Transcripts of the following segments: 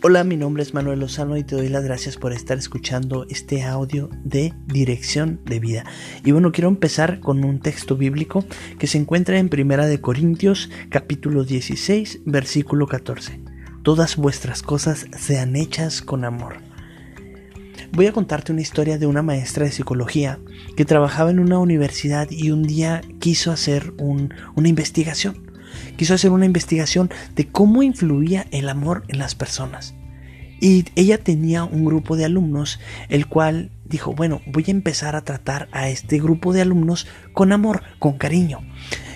Hola, mi nombre es Manuel Lozano y te doy las gracias por estar escuchando este audio de Dirección de Vida. Y bueno, quiero empezar con un texto bíblico que se encuentra en Primera de Corintios, capítulo 16, versículo 14. Todas vuestras cosas sean hechas con amor. Voy a contarte una historia de una maestra de psicología que trabajaba en una universidad y un día quiso hacer una investigación quiso hacer una investigación de cómo influía el amor en las personas. Y ella tenía un grupo de alumnos, el cual dijo, bueno, voy a empezar a tratar a este grupo de alumnos con amor, con cariño.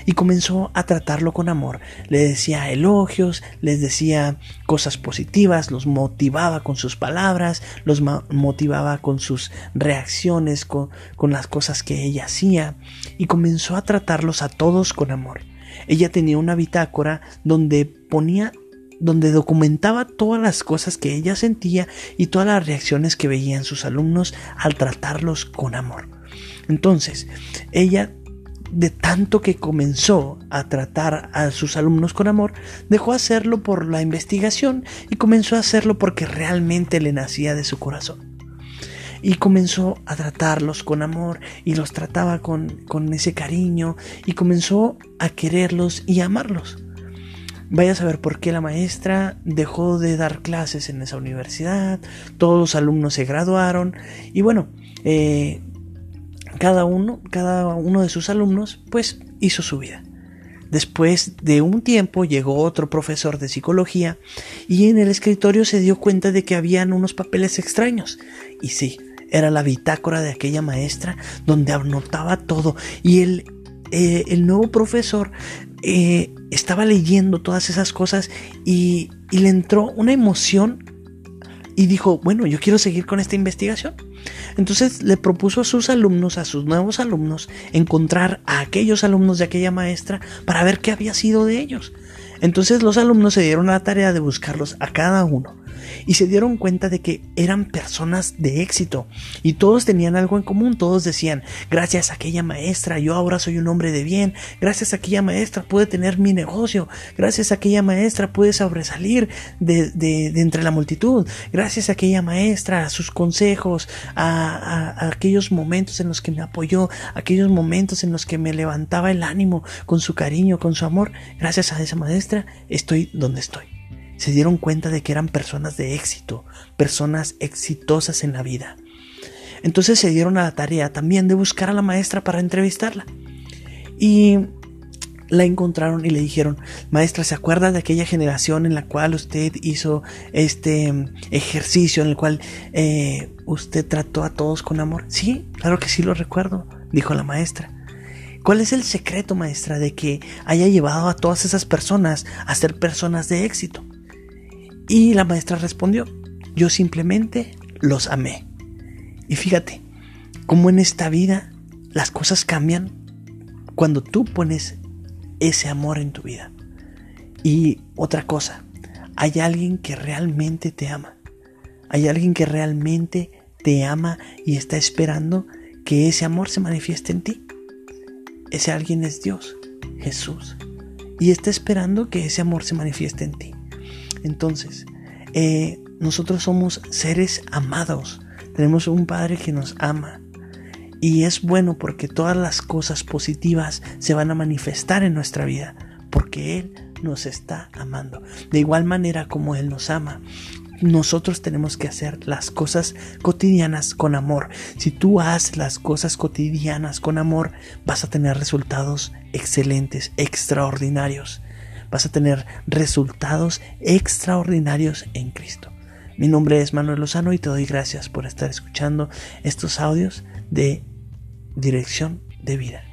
Y comenzó a tratarlo con amor. Le decía elogios, les decía cosas positivas, los motivaba con sus palabras, los motivaba con sus reacciones, con, con las cosas que ella hacía. Y comenzó a tratarlos a todos con amor. Ella tenía una bitácora donde ponía donde documentaba todas las cosas que ella sentía y todas las reacciones que veían sus alumnos al tratarlos con amor. Entonces, ella de tanto que comenzó a tratar a sus alumnos con amor, dejó hacerlo por la investigación y comenzó a hacerlo porque realmente le nacía de su corazón y comenzó a tratarlos con amor y los trataba con, ese cariño y comenzó a quererlos y amarlos. Vaya a saber por qué la maestra dejó de dar clases en esa universidad, todos los alumnos se graduaron y bueno, eh, cada uno, cada uno de sus alumnos pues hizo su vida. Después de un tiempo llegó otro profesor de psicología y en el escritorio se dio cuenta de que habían unos papeles extraños. Y sí, era la bitácora de aquella maestra donde anotaba todo y el, eh, el nuevo profesor eh, estaba leyendo todas esas cosas y, y le entró una emoción y dijo, bueno, yo quiero seguir con esta investigación. Entonces le propuso a sus alumnos, a sus nuevos alumnos, encontrar a aquellos alumnos de aquella maestra para ver qué había sido de ellos. Entonces los alumnos se dieron la tarea de buscarlos a cada uno y se dieron cuenta de que eran personas de éxito. Y todos tenían algo en común, todos decían, gracias a aquella maestra yo ahora soy un hombre de bien, gracias a aquella maestra pude tener mi negocio, gracias a aquella maestra pude sobresalir de, entre la multitud, gracias a aquella maestra, a sus consejos, a, a aquellos momentos en los que me apoyó, aquellos momentos en los que me levantaba el ánimo con su cariño, con su amor, gracias a esa maestra estoy donde estoy se dieron cuenta de que eran personas de éxito, personas exitosas en la vida. Entonces se dieron a la tarea también de buscar a la maestra para entrevistarla. Y la encontraron y le dijeron, maestra, ¿se acuerda de aquella generación en la cual usted hizo este mm, ejercicio, en el cual eh, usted trató a todos con amor? Sí, claro que sí lo recuerdo, dijo la maestra. ¿Cuál es el secreto, maestra, de que haya llevado a todas esas personas a ser personas de éxito? Y la maestra respondió, yo simplemente los amé. Y fíjate, cómo en esta vida las cosas cambian cuando tú pones ese amor en tu vida. Y otra cosa, hay alguien que realmente te ama. Hay alguien que realmente te ama y está esperando que ese amor se manifieste en ti. Ese alguien es Dios, Jesús. Y está esperando que ese amor se manifieste en ti. Entonces, eh, nosotros somos seres amados. Tenemos un Padre que nos ama. Y es bueno porque todas las cosas positivas se van a manifestar en nuestra vida. Porque Él nos está amando. De igual manera como Él nos ama, nosotros tenemos que hacer las cosas cotidianas con amor. Si tú haces las cosas cotidianas con amor, vas a tener resultados excelentes, extraordinarios vas a tener resultados extraordinarios en Cristo. Mi nombre es Manuel Lozano y te doy gracias por estar escuchando estos audios de dirección de vida.